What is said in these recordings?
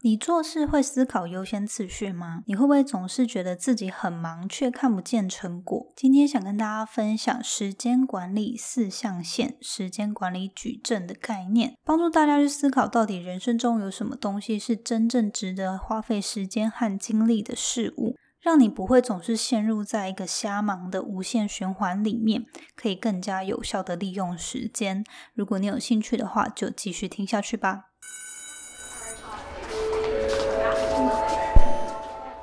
你做事会思考优先次序吗？你会不会总是觉得自己很忙，却看不见成果？今天想跟大家分享时间管理四象限、时间管理矩阵的概念，帮助大家去思考到底人生中有什么东西是真正值得花费时间和精力的事物，让你不会总是陷入在一个瞎忙的无限循环里面，可以更加有效的利用时间。如果你有兴趣的话，就继续听下去吧。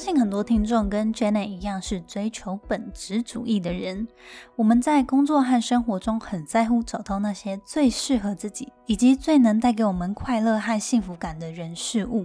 相信很多听众跟 Jenny 一样是追求本质主义的人。我们在工作和生活中很在乎找到那些最适合自己，以及最能带给我们快乐和幸福感的人事物。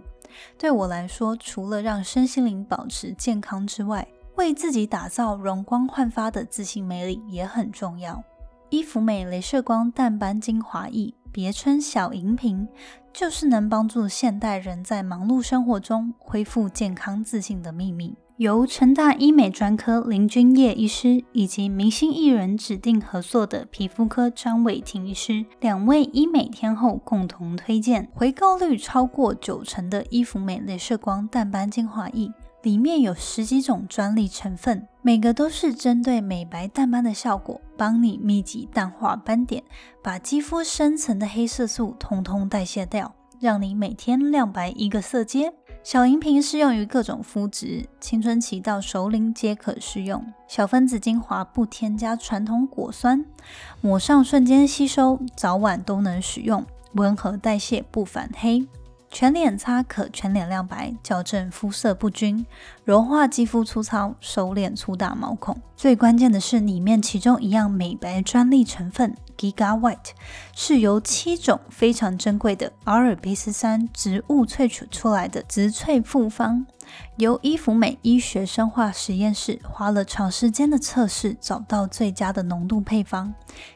对我来说，除了让身心灵保持健康之外，为自己打造容光焕发的自信魅力也很重要。伊芙美镭射光淡斑精华液，别称小银瓶。就是能帮助现代人在忙碌生活中恢复健康自信的秘密。由成大医美专科林君叶医师以及明星艺人指定合作的皮肤科张伟婷医师两位医美天后共同推荐，回购率超过九成的伊芙美镭射光淡斑精华液。里面有十几种专利成分，每个都是针对美白淡斑的效果，帮你密集淡化斑点，把肌肤深层的黑色素通通代谢掉，让你每天亮白一个色阶。小银瓶适用于各种肤质，青春期到熟龄皆可适用。小分子精华不添加传统果酸，抹上瞬间吸收，早晚都能使用，温和代谢不反黑。全脸擦可全脸亮白，矫正肤色不均，柔化肌肤粗糙，收敛粗大毛孔。最关键的是，里面其中一样美白专利成分 Giga White 是由七种非常珍贵的阿尔卑斯山植物萃取出来的植萃复方，由伊芙美医学生化实验室花了长时间的测试，找到最佳的浓度配方，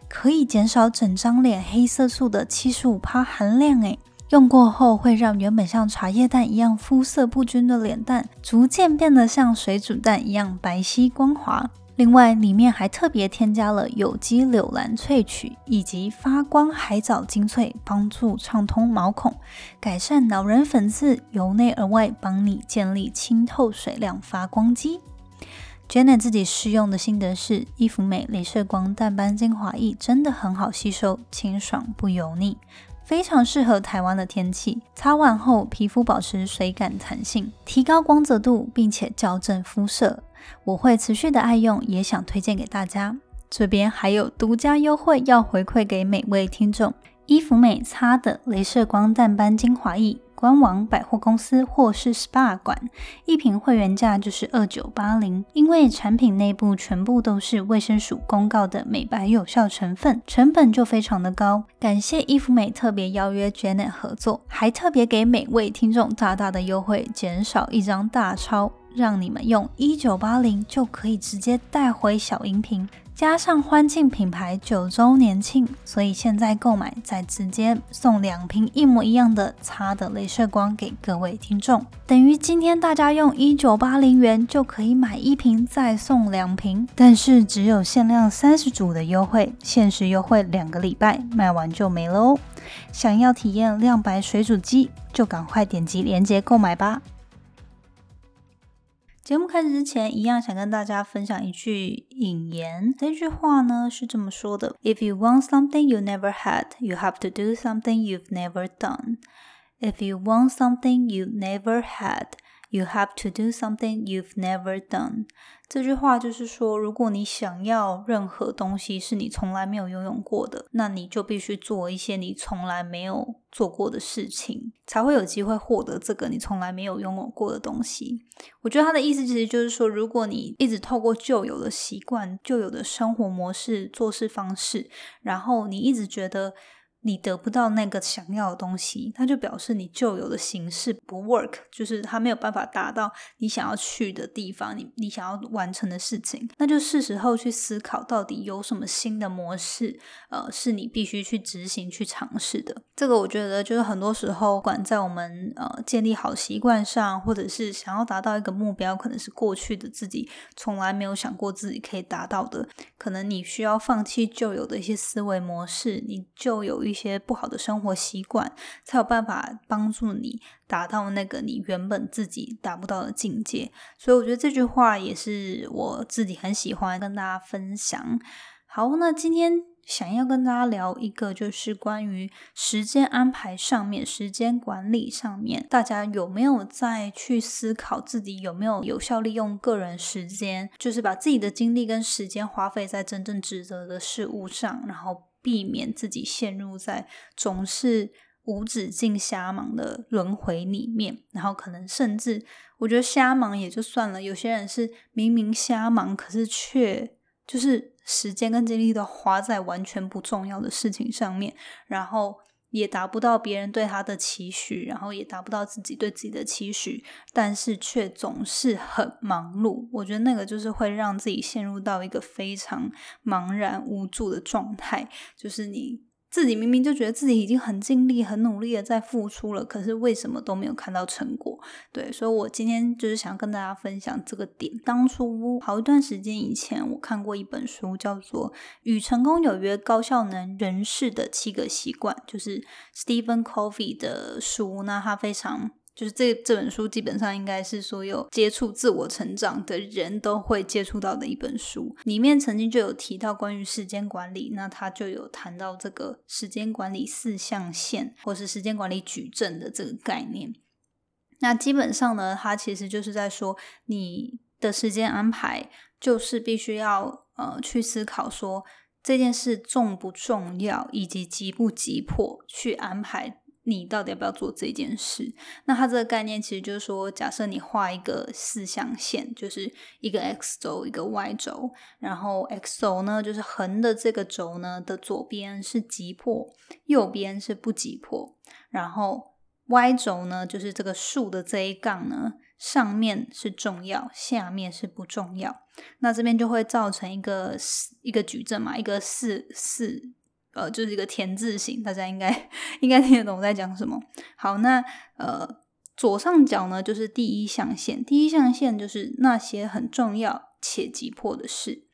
可以减少整张脸黑色素的七十五帕含量。诶。用过后会让原本像茶叶蛋一样肤色不均的脸蛋，逐渐变得像水煮蛋一样白皙光滑。另外，里面还特别添加了有机柳兰萃取以及发光海藻精粹，帮助畅通毛孔，改善老人粉刺，由内而外帮你建立清透水亮发光肌。Jenna 自己试用的心得是，伊芙美镭射光淡斑精华液真的很好吸收，清爽不油腻。非常适合台湾的天气，擦完后皮肤保持水感弹性，提高光泽度，并且校正肤色。我会持续的爱用，也想推荐给大家。这边还有独家优惠要回馈给每位听众，伊芙美擦的镭射光淡斑精华液。官网、百货公司或是 SPA 馆，一瓶会员价就是二九八零。因为产品内部全部都是卫生署公告的美白有效成分，成本就非常的高。感谢伊芙美特别邀约 Janet 合作，还特别给每位听众大大的优惠，减少一张大钞，让你们用一九八零就可以直接带回小银瓶。加上欢庆品牌九周年庆，所以现在购买再直接送两瓶一模一样的擦的镭射光给各位听众，等于今天大家用一九八零元就可以买一瓶再送两瓶，但是只有限量三十组的优惠，限时优惠两个礼拜，卖完就没了哦。想要体验亮白水煮鸡，就赶快点击链接购买吧。节目开始之前，一样想跟大家分享一句引言。这句话呢是这么说的：If you want something you never had, you have to do something you've never done. If you want something you never had, You have to do something you've never done。 这句话就是说，如果你想要任何东西是你从来没有拥有过的，那你就必须做一些你从来没有做过的事情，才会有机会获得这个你从来没有拥有过的东西。我觉得他的意思其实就是说，如果你一直透过旧有的习惯、旧有的生活模式、做事方式，然后你一直觉得。你得不到那个想要的东西，它就表示你旧有的形式不 work，就是它没有办法达到你想要去的地方，你你想要完成的事情，那就是时候去思考到底有什么新的模式，呃，是你必须去执行、去尝试的。这个我觉得就是很多时候，管在我们呃建立好习惯上，或者是想要达到一个目标，可能是过去的自己从来没有想过自己可以达到的，可能你需要放弃旧有的一些思维模式，你就有。一些不好的生活习惯，才有办法帮助你达到那个你原本自己达不到的境界。所以我觉得这句话也是我自己很喜欢跟大家分享。好，那今天想要跟大家聊一个，就是关于时间安排上面、时间管理上面，大家有没有在去思考自己有没有有效利用个人时间，就是把自己的精力跟时间花费在真正值得的事物上，然后。避免自己陷入在总是无止境瞎忙的轮回里面，然后可能甚至我觉得瞎忙也就算了，有些人是明明瞎忙，可是却就是时间跟精力都花在完全不重要的事情上面，然后。也达不到别人对他的期许，然后也达不到自己对自己的期许，但是却总是很忙碌。我觉得那个就是会让自己陷入到一个非常茫然无助的状态，就是你。自己明明就觉得自己已经很尽力、很努力的在付出了，可是为什么都没有看到成果？对，所以我今天就是想跟大家分享这个点。当初好一段时间以前，我看过一本书，叫做《与成功有约：高效能人士的七个习惯》，就是 Stephen Covey 的书。那他非常。就是这这本书基本上应该是所有接触自我成长的人都会接触到的一本书。里面曾经就有提到关于时间管理，那他就有谈到这个时间管理四象限，或是时间管理矩阵的这个概念。那基本上呢，他其实就是在说，你的时间安排就是必须要呃去思考说这件事重不重要，以及急不急迫去安排。你到底要不要做这件事？那它这个概念其实就是说，假设你画一个四象限，就是一个 x 轴，一个 y 轴，然后 x 轴呢，就是横的这个轴呢的左边是急迫，右边是不急迫，然后 y 轴呢，就是这个竖的这一杠呢，上面是重要，下面是不重要。那这边就会造成一个一个矩阵嘛，一个四四。呃，就是一个田字形，大家应该 应该听得懂我在讲什么。好，那呃左上角呢，就是第一象限，第一象限就是那些很重要且急迫的事；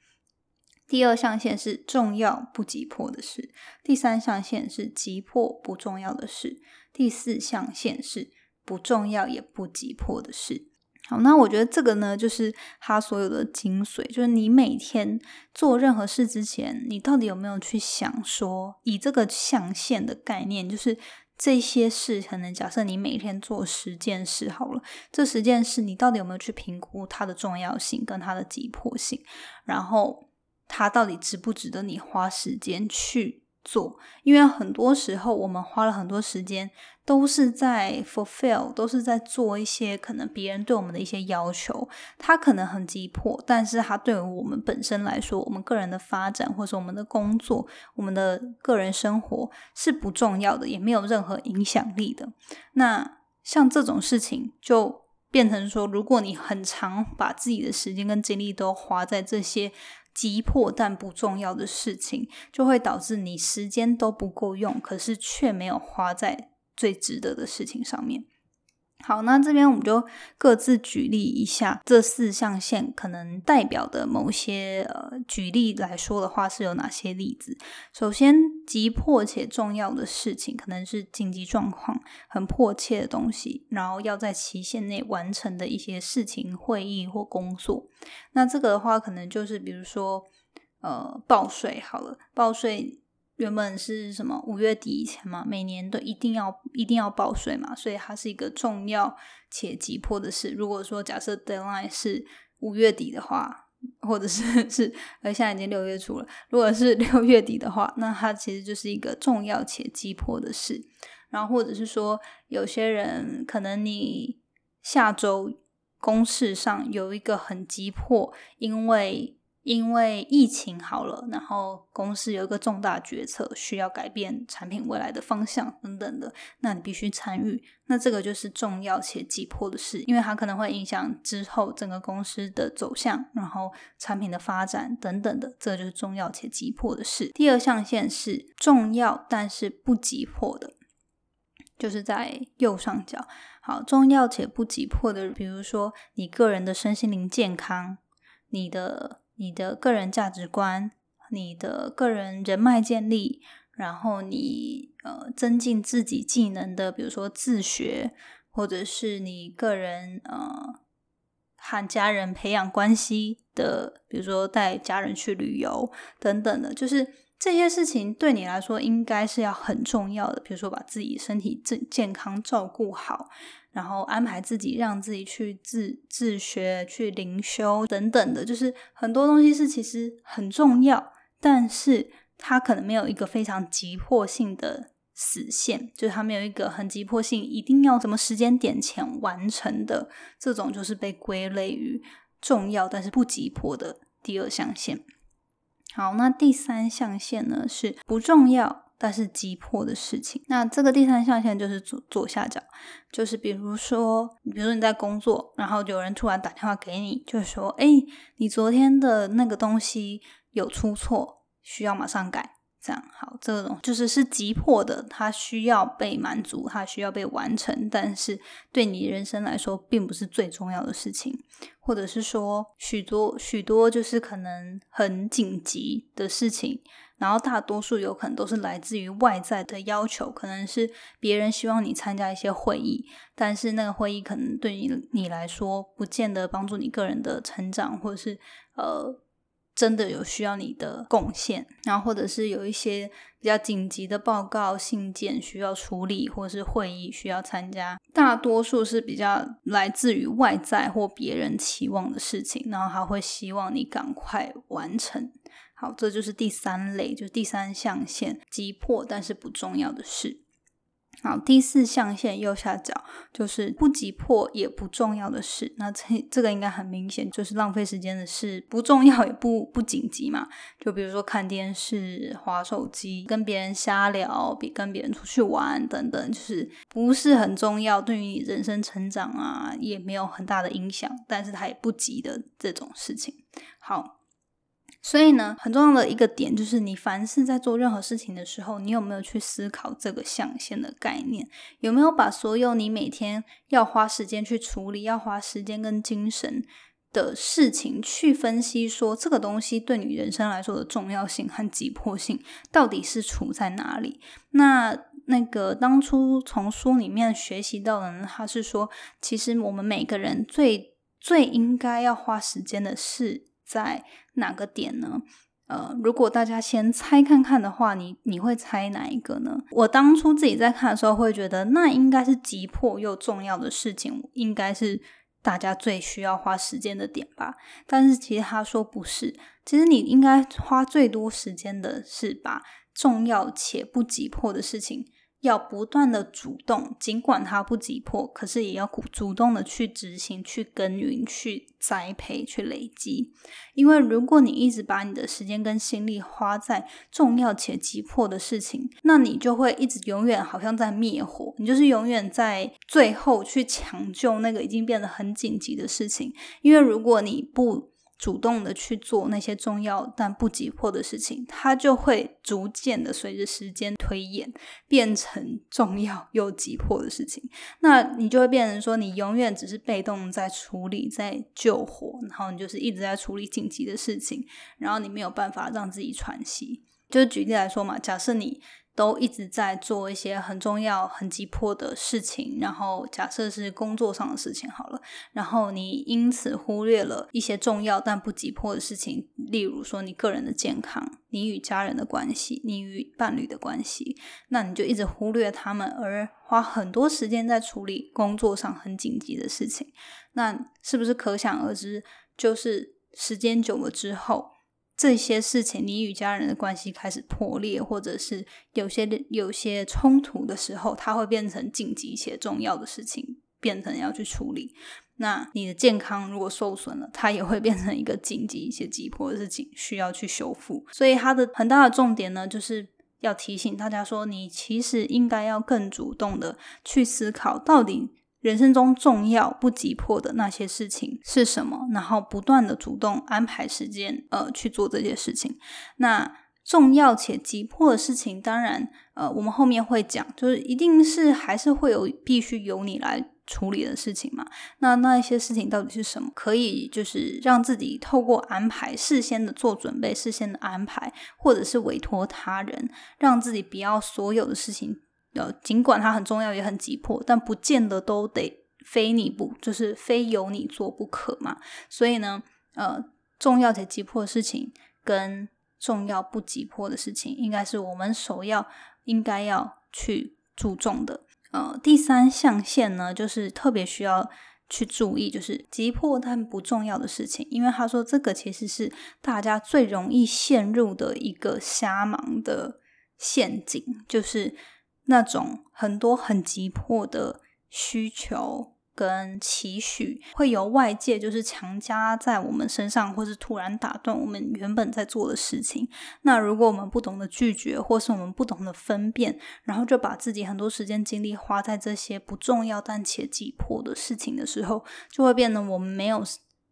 第二象限是重要不急迫的事；第三象限是急迫不重要的事；第四象限是不重要也不急迫的事。好，那我觉得这个呢，就是他所有的精髓，就是你每天做任何事之前，你到底有没有去想说，以这个象限的概念，就是这些事，可能假设你每天做十件事好了，这十件事你到底有没有去评估它的重要性跟它的急迫性，然后它到底值不值得你花时间去。做，因为很多时候我们花了很多时间，都是在 fulfill，都是在做一些可能别人对我们的一些要求。它可能很急迫，但是它对于我们本身来说，我们个人的发展，或者我们的工作，我们的个人生活是不重要的，也没有任何影响力的。那像这种事情，就变成说，如果你很长把自己的时间跟精力都花在这些。急迫但不重要的事情，就会导致你时间都不够用，可是却没有花在最值得的事情上面。好，那这边我们就各自举例一下这四象限可能代表的某些呃，举例来说的话是有哪些例子？首先，急迫且重要的事情，可能是紧急状况、很迫切的东西，然后要在期限内完成的一些事情、会议或工作。那这个的话，可能就是比如说呃，报税好了，报税。原本是什么五月底以前嘛，每年都一定要一定要报税嘛，所以它是一个重要且急迫的事。如果说假设 deadline 是五月底的话，或者是是而现在已经六月初了，如果是 六月底的话，那它其实就是一个重要且急迫的事。然后或者是说，有些人可能你下周公事上有一个很急迫，因为。因为疫情好了，然后公司有一个重大决策需要改变产品未来的方向等等的，那你必须参与。那这个就是重要且急迫的事，因为它可能会影响之后整个公司的走向，然后产品的发展等等的，这就是重要且急迫的事。第二象限是重要但是不急迫的，就是在右上角。好，重要且不急迫的，比如说你个人的身心灵健康，你的。你的个人价值观，你的个人人脉建立，然后你呃增进自己技能的，比如说自学，或者是你个人呃和家人培养关系的，比如说带家人去旅游等等的，就是这些事情对你来说应该是要很重要的。比如说把自己身体健健康照顾好。然后安排自己，让自己去自自学、去灵修等等的，就是很多东西是其实很重要，但是它可能没有一个非常急迫性的死线，就是它没有一个很急迫性，一定要什么时间点前完成的这种，就是被归类于重要但是不急迫的第二象限。好，那第三象限呢是不重要。但是急迫的事情，那这个第三象限就是左左下角，就是比如说，比如说你在工作，然后有人突然打电话给你，就说，哎，你昨天的那个东西有出错，需要马上改。这样好，这种就是是急迫的，它需要被满足，它需要被完成，但是对你人生来说，并不是最重要的事情，或者是说许多许多就是可能很紧急的事情。然后大多数有可能都是来自于外在的要求，可能是别人希望你参加一些会议，但是那个会议可能对你你来说不见得帮助你个人的成长，或者是呃。真的有需要你的贡献，然后或者是有一些比较紧急的报告、信件需要处理，或者是会议需要参加，大多数是比较来自于外在或别人期望的事情，然后他会希望你赶快完成。好，这就是第三类，就是第三象限，急迫但是不重要的事。好，第四象限右下角就是不急迫也不重要的事。那这这个应该很明显，就是浪费时间的事，不重要也不不紧急嘛。就比如说看电视、划手机、跟别人瞎聊、比跟别人出去玩等等，就是不是很重要，对于你人生成长啊也没有很大的影响，但是它也不急的这种事情。好。所以呢，很重要的一个点就是，你凡是在做任何事情的时候，你有没有去思考这个象限的概念？有没有把所有你每天要花时间去处理、要花时间跟精神的事情去分析，说这个东西对你人生来说的重要性和急迫性到底是处在哪里？那那个当初从书里面学习到的呢，他是说，其实我们每个人最最应该要花时间的是。在哪个点呢？呃，如果大家先猜看看的话，你你会猜哪一个呢？我当初自己在看的时候，会觉得那应该是急迫又重要的事情，应该是大家最需要花时间的点吧。但是其实他说不是，其实你应该花最多时间的是把重要且不急迫的事情。要不断的主动，尽管它不急迫，可是也要主动的去执行、去耕耘、去栽培、去累积。因为如果你一直把你的时间跟心力花在重要且急迫的事情，那你就会一直永远好像在灭火，你就是永远在最后去抢救那个已经变得很紧急的事情。因为如果你不主动的去做那些重要但不急迫的事情，它就会逐渐的随着时间推演，变成重要又急迫的事情。那你就会变成说，你永远只是被动在处理、在救火，然后你就是一直在处理紧急的事情，然后你没有办法让自己喘息。就是举例来说嘛，假设你。都一直在做一些很重要、很急迫的事情，然后假设是工作上的事情好了，然后你因此忽略了一些重要但不急迫的事情，例如说你个人的健康、你与家人的关系、你与伴侣的关系，那你就一直忽略他们，而花很多时间在处理工作上很紧急的事情，那是不是可想而知？就是时间久了之后。这些事情，你与家人的关系开始破裂，或者是有些有些冲突的时候，它会变成紧急且重要的事情，变成要去处理。那你的健康如果受损了，它也会变成一个紧急一些急迫的事情，需要去修复。所以它的很大的重点呢，就是要提醒大家说，你其实应该要更主动的去思考，到底人生中重要不急迫的那些事情是什么，然后不断的主动安排时间，呃，去做这些事情。那重要且急迫的事情，当然，呃，我们后面会讲，就是一定是还是会有必须由你来。处理的事情嘛，那那一些事情到底是什么？可以就是让自己透过安排、事先的做准备、事先的安排，或者是委托他人，让自己不要所有的事情，呃，尽管它很重要也很急迫，但不见得都得非你不，就是非由你做不可嘛。所以呢，呃，重要且急迫的事情跟重要不急迫的事情，应该是我们首要应该要去注重的。呃，第三象限呢，就是特别需要去注意，就是急迫但不重要的事情，因为他说这个其实是大家最容易陷入的一个瞎忙的陷阱，就是那种很多很急迫的需求。跟期许会由外界就是强加在我们身上，或是突然打断我们原本在做的事情。那如果我们不懂得拒绝，或是我们不懂得分辨，然后就把自己很多时间精力花在这些不重要但且急迫的事情的时候，就会变得我们没有。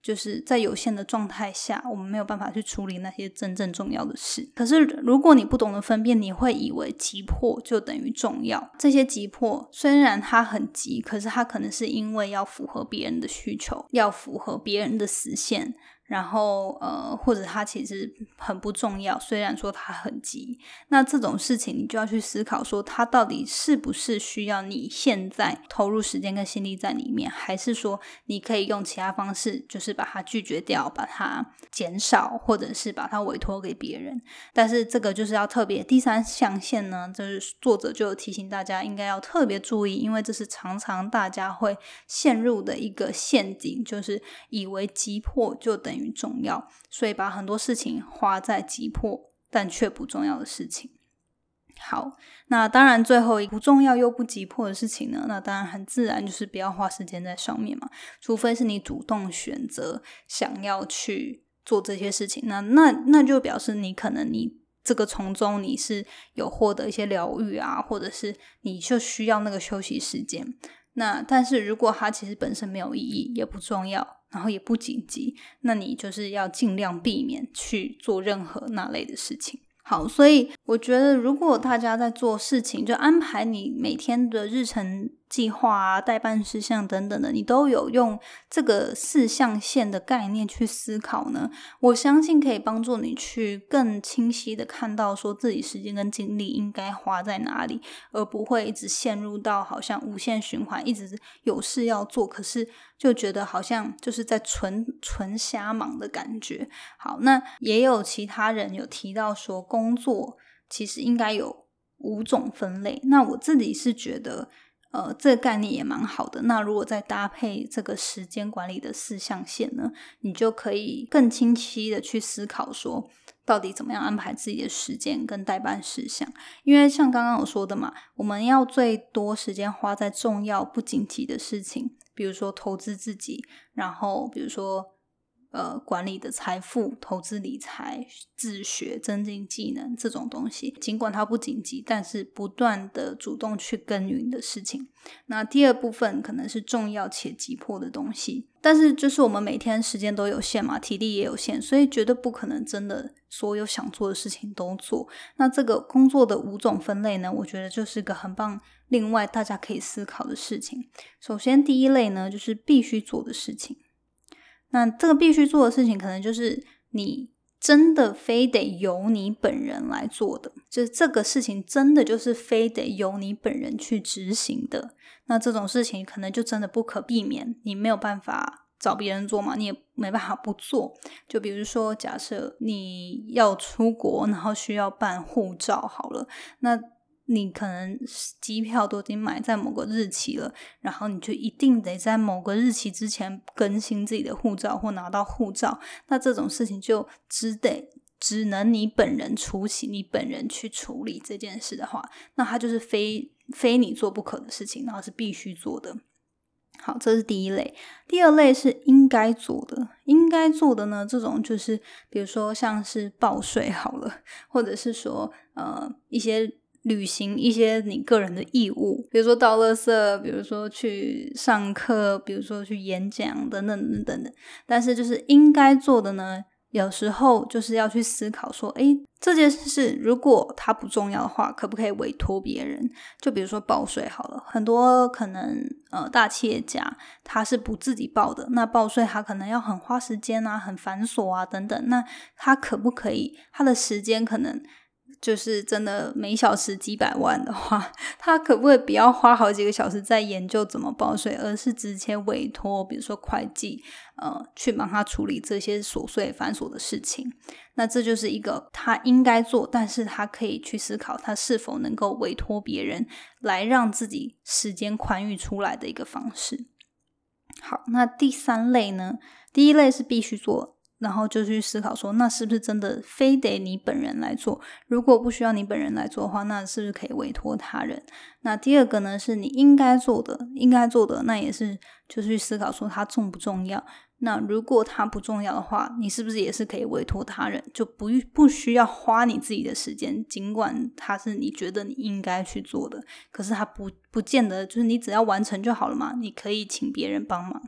就是在有限的状态下，我们没有办法去处理那些真正重要的事。可是，如果你不懂得分辨，你会以为急迫就等于重要。这些急迫虽然它很急，可是它可能是因为要符合别人的需求，要符合别人的实现。然后，呃，或者它其实很不重要，虽然说它很急，那这种事情你就要去思考，说它到底是不是需要你现在投入时间跟心力在里面，还是说你可以用其他方式，就是把它拒绝掉，把它减少，或者是把它委托给别人。但是这个就是要特别第三象限呢，就是作者就提醒大家应该要特别注意，因为这是常常大家会陷入的一个陷阱，就是以为急迫就等。等于重要，所以把很多事情花在急迫但却不重要的事情。好，那当然最后一不重要又不急迫的事情呢？那当然很自然就是不要花时间在上面嘛，除非是你主动选择想要去做这些事情。那那那就表示你可能你这个从中你是有获得一些疗愈啊，或者是你就需要那个休息时间。那但是如果它其实本身没有意义，也不重要。然后也不紧急，那你就是要尽量避免去做任何那类的事情。好，所以我觉得，如果大家在做事情，就安排你每天的日程。计划啊、代办事项等等的，你都有用这个四象限的概念去思考呢？我相信可以帮助你去更清晰的看到，说自己时间跟精力应该花在哪里，而不会一直陷入到好像无限循环，一直有事要做，可是就觉得好像就是在纯纯瞎忙的感觉。好，那也有其他人有提到说，工作其实应该有五种分类。那我自己是觉得。呃，这个概念也蛮好的。那如果再搭配这个时间管理的四象限呢，你就可以更清晰的去思考说，到底怎么样安排自己的时间跟代办事项。因为像刚刚我说的嘛，我们要最多时间花在重要不紧急的事情，比如说投资自己，然后比如说。呃，管理的财富、投资理财、自学、增进技能这种东西，尽管它不紧急，但是不断的主动去耕耘的事情。那第二部分可能是重要且急迫的东西，但是就是我们每天时间都有限嘛，体力也有限，所以绝对不可能真的所有想做的事情都做。那这个工作的五种分类呢，我觉得就是个很棒。另外，大家可以思考的事情，首先第一类呢，就是必须做的事情。那这个必须做的事情，可能就是你真的非得由你本人来做的，就是这个事情真的就是非得由你本人去执行的。那这种事情可能就真的不可避免，你没有办法找别人做嘛，你也没办法不做。就比如说，假设你要出国，然后需要办护照，好了，那。你可能机票都已经买在某个日期了，然后你就一定得在某个日期之前更新自己的护照或拿到护照。那这种事情就只得只能你本人出席，你本人去处理这件事的话，那它就是非非你做不可的事情，然后是必须做的。好，这是第一类。第二类是应该做的，应该做的呢，这种就是比如说像是报税好了，或者是说呃一些履行一些你个人的义务，比如说倒垃圾，比如说去上课，比如说去演讲等等等等的。但是就是应该做的呢。有时候就是要去思考说，诶，这件事如果它不重要的话，可不可以委托别人？就比如说报税好了，很多可能呃大企业家他是不自己报的，那报税他可能要很花时间啊，很繁琐啊等等，那他可不可以他的时间可能？就是真的每小时几百万的话，他可不可以不要花好几个小时在研究怎么报税，而是直接委托，比如说会计，呃，去帮他处理这些琐碎繁琐的事情？那这就是一个他应该做，但是他可以去思考他是否能够委托别人来让自己时间宽裕出来的一个方式。好，那第三类呢？第一类是必须做。然后就去思考说，那是不是真的非得你本人来做？如果不需要你本人来做的话，那是不是可以委托他人？那第二个呢，是你应该做的，应该做的，那也是就去思考说它重不重要？那如果它不重要的话，你是不是也是可以委托他人？就不不需要花你自己的时间，尽管它是你觉得你应该去做的，可是它不不见得就是你只要完成就好了嘛？你可以请别人帮忙。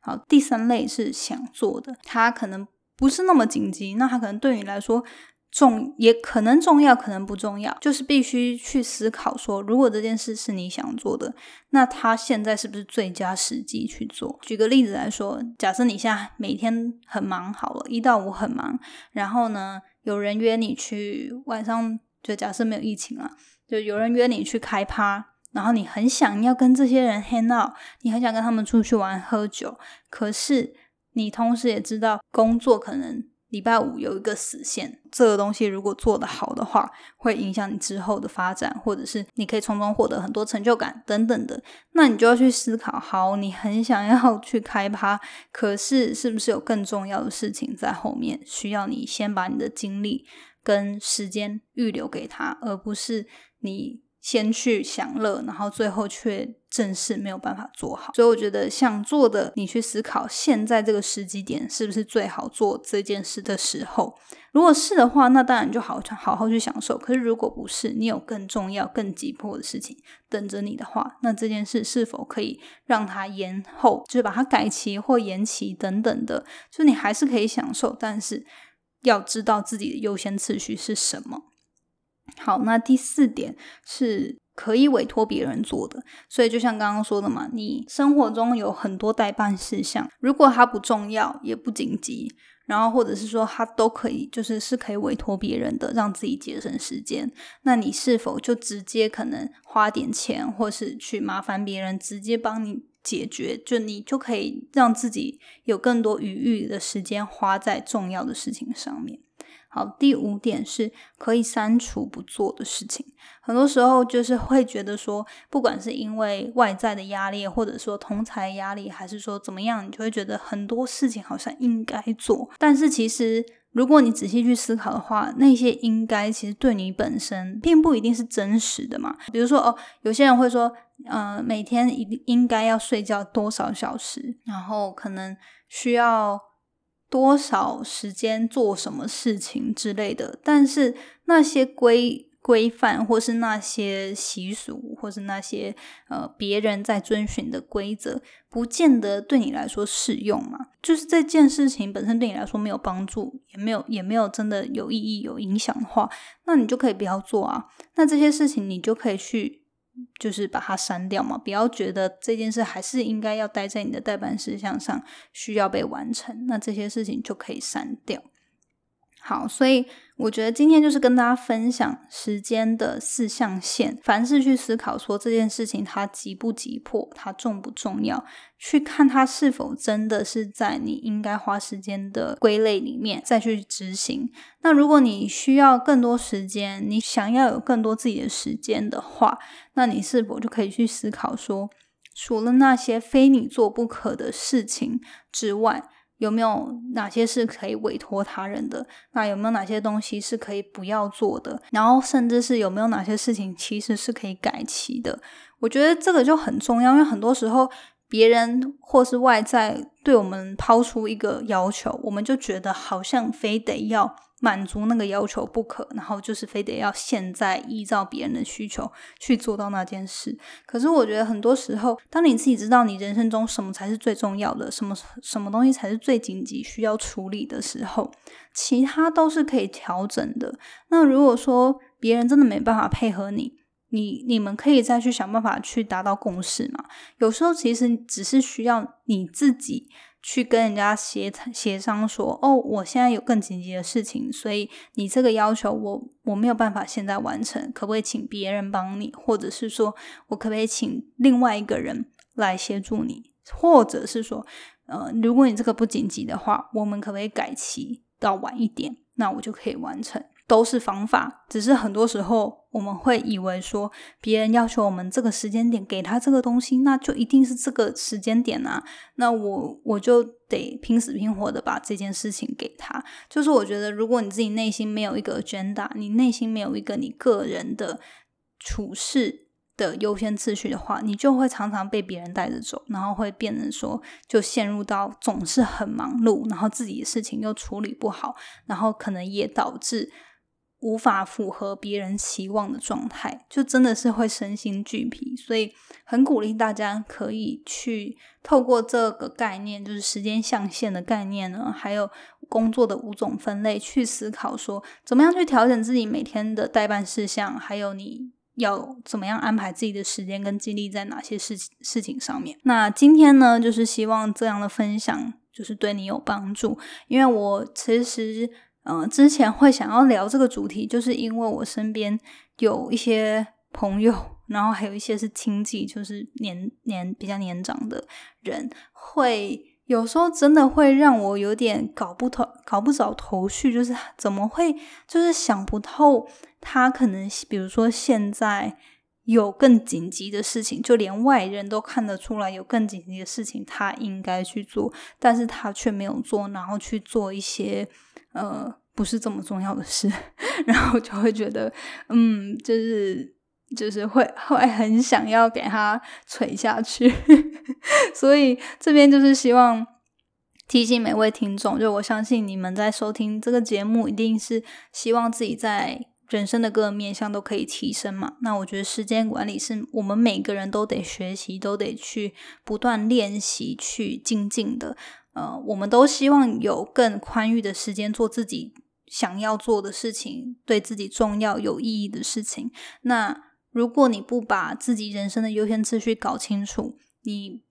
好，第三类是想做的，他可能。不是那么紧急，那它可能对你来说重，也可能重要，可能不重要。就是必须去思考说，如果这件事是你想做的，那他现在是不是最佳时机去做？举个例子来说，假设你现在每天很忙，好了，一到五很忙，然后呢，有人约你去晚上，就假设没有疫情了，就有人约你去开趴，然后你很想要跟这些人 hang out，你很想跟他们出去玩喝酒，可是。你同时也知道，工作可能礼拜五有一个死线，这个东西如果做得好的话，会影响你之后的发展，或者是你可以从中获得很多成就感等等的。那你就要去思考，好，你很想要去开趴，可是是不是有更重要的事情在后面，需要你先把你的精力跟时间预留给他，而不是你。先去享乐，然后最后却正事没有办法做好。所以我觉得想做的，你去思考现在这个时机点是不是最好做这件事的时候。如果是的话，那当然就好好好去享受。可是如果不是，你有更重要、更急迫的事情等着你的话，那这件事是否可以让它延后，就是把它改期或延期等等的，就你还是可以享受，但是要知道自己的优先次序是什么。好，那第四点是可以委托别人做的，所以就像刚刚说的嘛，你生活中有很多代办事项，如果它不重要也不紧急，然后或者是说它都可以，就是是可以委托别人的，让自己节省时间，那你是否就直接可能花点钱，或是去麻烦别人直接帮你解决，就你就可以让自己有更多余裕的时间花在重要的事情上面。好，第五点是可以删除不做的事情。很多时候就是会觉得说，不管是因为外在的压力，或者说同才压力，还是说怎么样，你就会觉得很多事情好像应该做。但是其实，如果你仔细去思考的话，那些应该其实对你本身并不一定是真实的嘛。比如说，哦，有些人会说，呃，每天一应该要睡觉多少小时，然后可能需要。多少时间做什么事情之类的，但是那些规规范，或是那些习俗，或是那些呃别人在遵循的规则，不见得对你来说适用嘛？就是这件事情本身对你来说没有帮助，也没有也没有真的有意义、有影响的话，那你就可以不要做啊。那这些事情你就可以去。就是把它删掉嘛，不要觉得这件事还是应该要待在你的待办事项上，需要被完成，那这些事情就可以删掉。好，所以我觉得今天就是跟大家分享时间的四象限，凡是去思考说这件事情它急不急迫，它重不重要，去看它是否真的是在你应该花时间的归类里面再去执行。那如果你需要更多时间，你想要有更多自己的时间的话，那你是否就可以去思考说，除了那些非你做不可的事情之外。有没有哪些是可以委托他人的？那有没有哪些东西是可以不要做的？然后甚至是有没有哪些事情其实是可以改期的？我觉得这个就很重要，因为很多时候别人或是外在对我们抛出一个要求，我们就觉得好像非得要满足那个要求不可，然后就是非得要现在依照别人的需求去做到那件事。可是我觉得很多时候，当你自己知道你人生中什么才是最重要的，什么什么东西才是最紧急需要处理的时候，其他都是可以调整的。那如果说别人真的没办法配合你，你你们可以再去想办法去达到共识嘛？有时候其实只是需要你自己去跟人家协协商说，哦，我现在有更紧急的事情，所以你这个要求我我没有办法现在完成，可不可以请别人帮你？或者是说我可不可以请另外一个人来协助你？或者是说，呃，如果你这个不紧急的话，我们可不可以改期到晚一点？那我就可以完成。都是方法，只是很多时候我们会以为说别人要求我们这个时间点给他这个东西，那就一定是这个时间点啊。那我我就得拼死拼活的把这件事情给他。就是我觉得，如果你自己内心没有一个 agenda，你内心没有一个你个人的处事的优先次序的话，你就会常常被别人带着走，然后会变成说就陷入到总是很忙碌，然后自己的事情又处理不好，然后可能也导致。无法符合别人期望的状态，就真的是会身心俱疲，所以很鼓励大家可以去透过这个概念，就是时间象限的概念呢，还有工作的五种分类，去思考说怎么样去调整自己每天的代办事项，还有你要怎么样安排自己的时间跟精力在哪些事情事情上面。那今天呢，就是希望这样的分享就是对你有帮助，因为我其实。嗯，之前会想要聊这个主题，就是因为我身边有一些朋友，然后还有一些是亲戚，就是年年比较年长的人，会有时候真的会让我有点搞不头、搞不着头绪，就是怎么会，就是想不透他可能，比如说现在有更紧急的事情，就连外人都看得出来有更紧急的事情，他应该去做，但是他却没有做，然后去做一些。呃，不是这么重要的事，然后就会觉得，嗯，就是就是会会很想要给他锤下去，所以这边就是希望提醒每位听众，就我相信你们在收听这个节目，一定是希望自己在人生的各个面向都可以提升嘛。那我觉得时间管理是我们每个人都得学习，都得去不断练习去精进的。呃，我们都希望有更宽裕的时间做自己想要做的事情，对自己重要、有意义的事情。那如果你不把自己人生的优先次序搞清楚，你。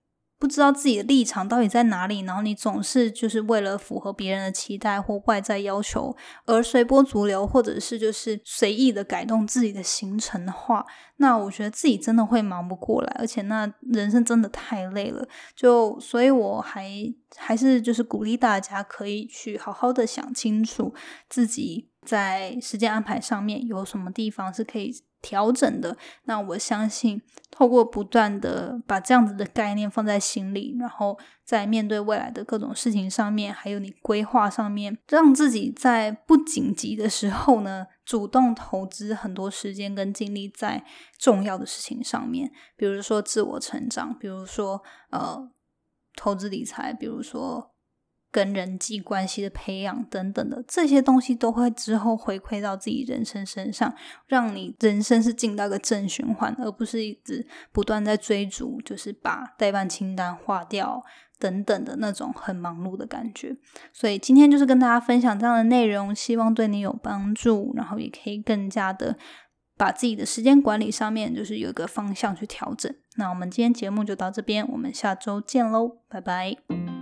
不知道自己的立场到底在哪里，然后你总是就是为了符合别人的期待或外在要求而随波逐流，或者是就是随意的改动自己的行程的话，那我觉得自己真的会忙不过来，而且那人生真的太累了。就所以我还还是就是鼓励大家可以去好好的想清楚自己在时间安排上面有什么地方是可以。调整的，那我相信，透过不断的把这样子的概念放在心里，然后在面对未来的各种事情上面，还有你规划上面，让自己在不紧急的时候呢，主动投资很多时间跟精力在重要的事情上面，比如说自我成长，比如说呃投资理财，比如说。跟人际关系的培养等等的这些东西，都会之后回馈到自己人生身上，让你人生是进到一个正循环，而不是一直不断在追逐，就是把代办清单划掉等等的那种很忙碌的感觉。所以今天就是跟大家分享这样的内容，希望对你有帮助，然后也可以更加的把自己的时间管理上面就是有一个方向去调整。那我们今天节目就到这边，我们下周见喽，拜拜。